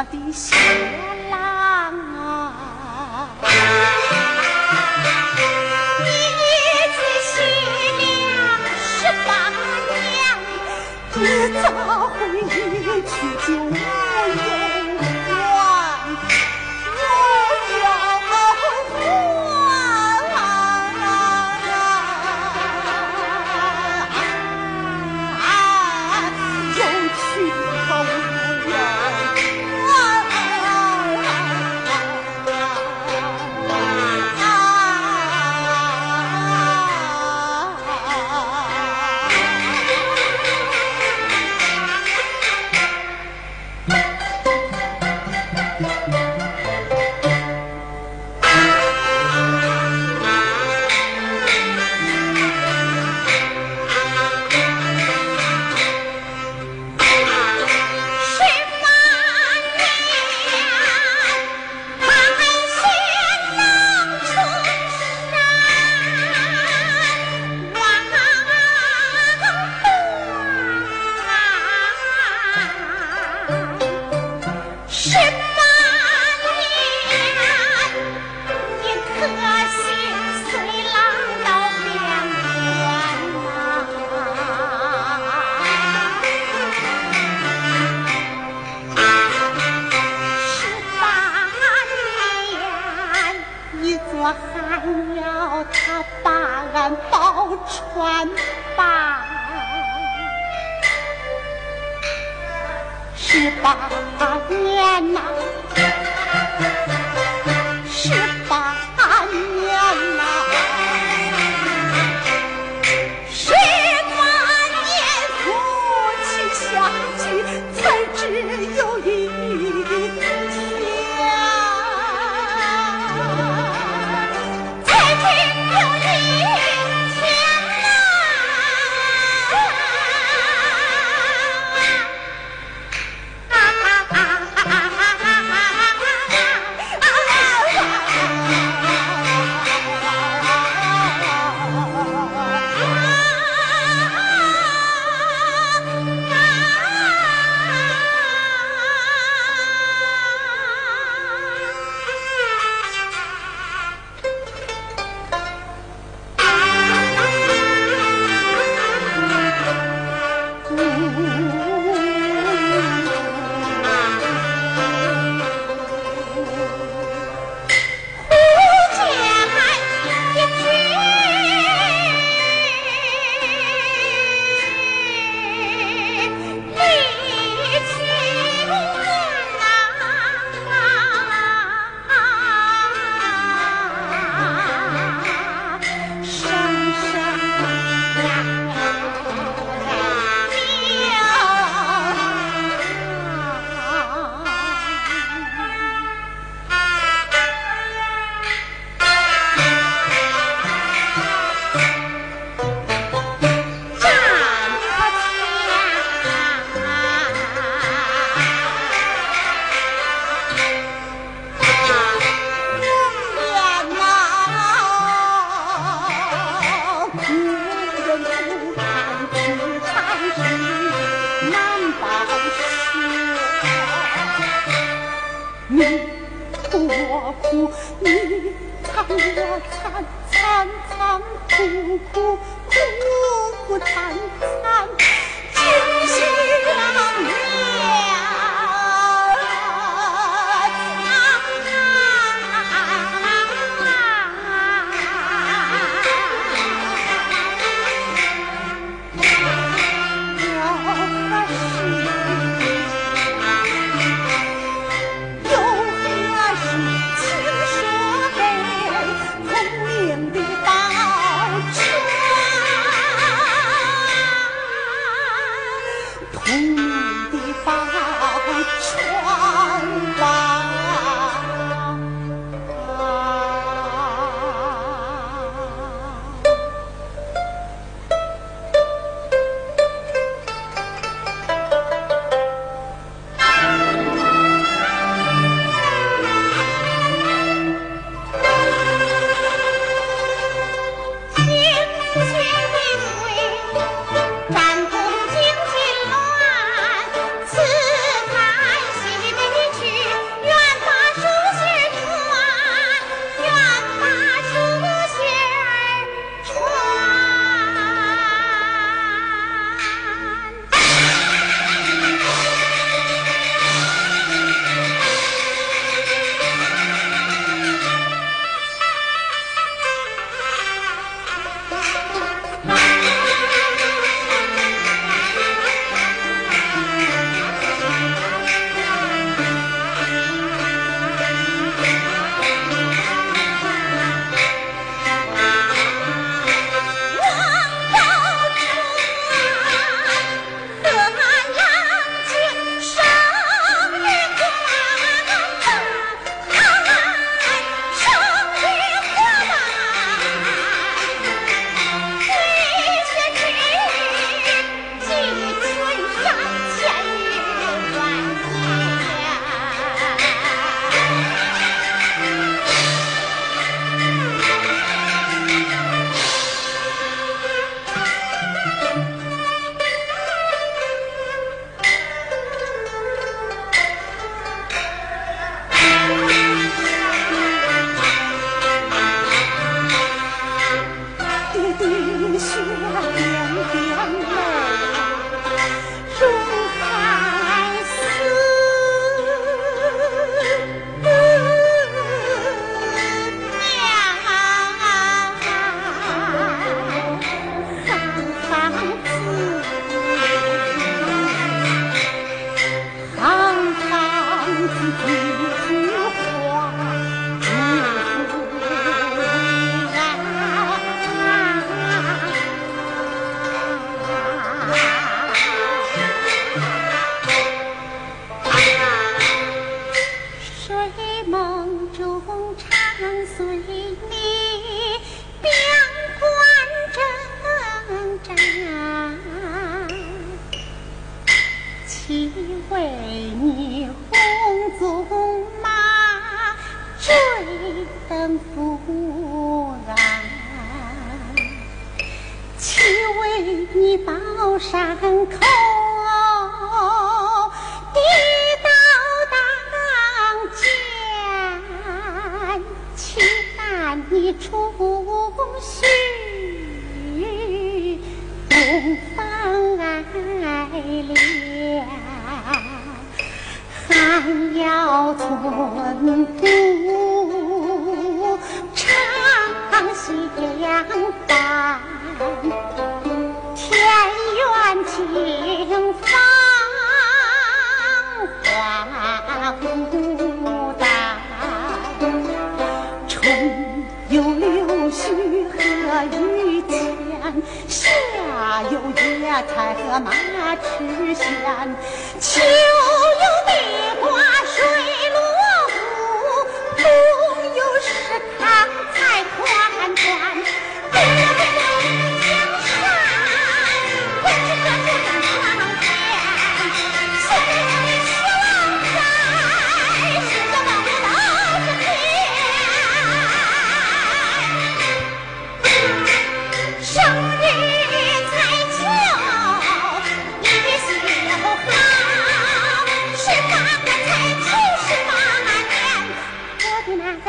我的小郎啊，你的新娘，你咋会一去就不见？可惜随浪到边关呐，十八年，一座寒窑，他把俺，十八年呐。了，寒窑村不长相伴，田园景芳花不单，春有柳絮和雨。夏，下有野菜和马吃鲜，秋。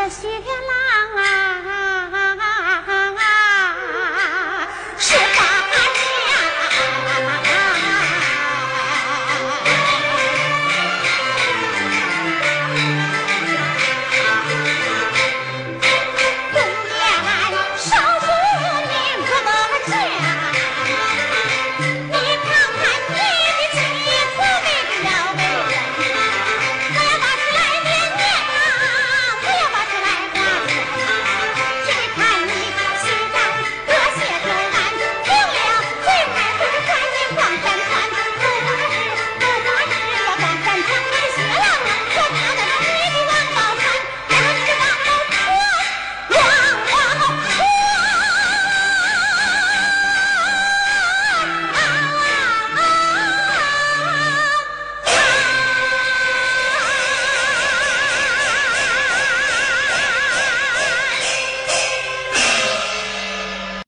ah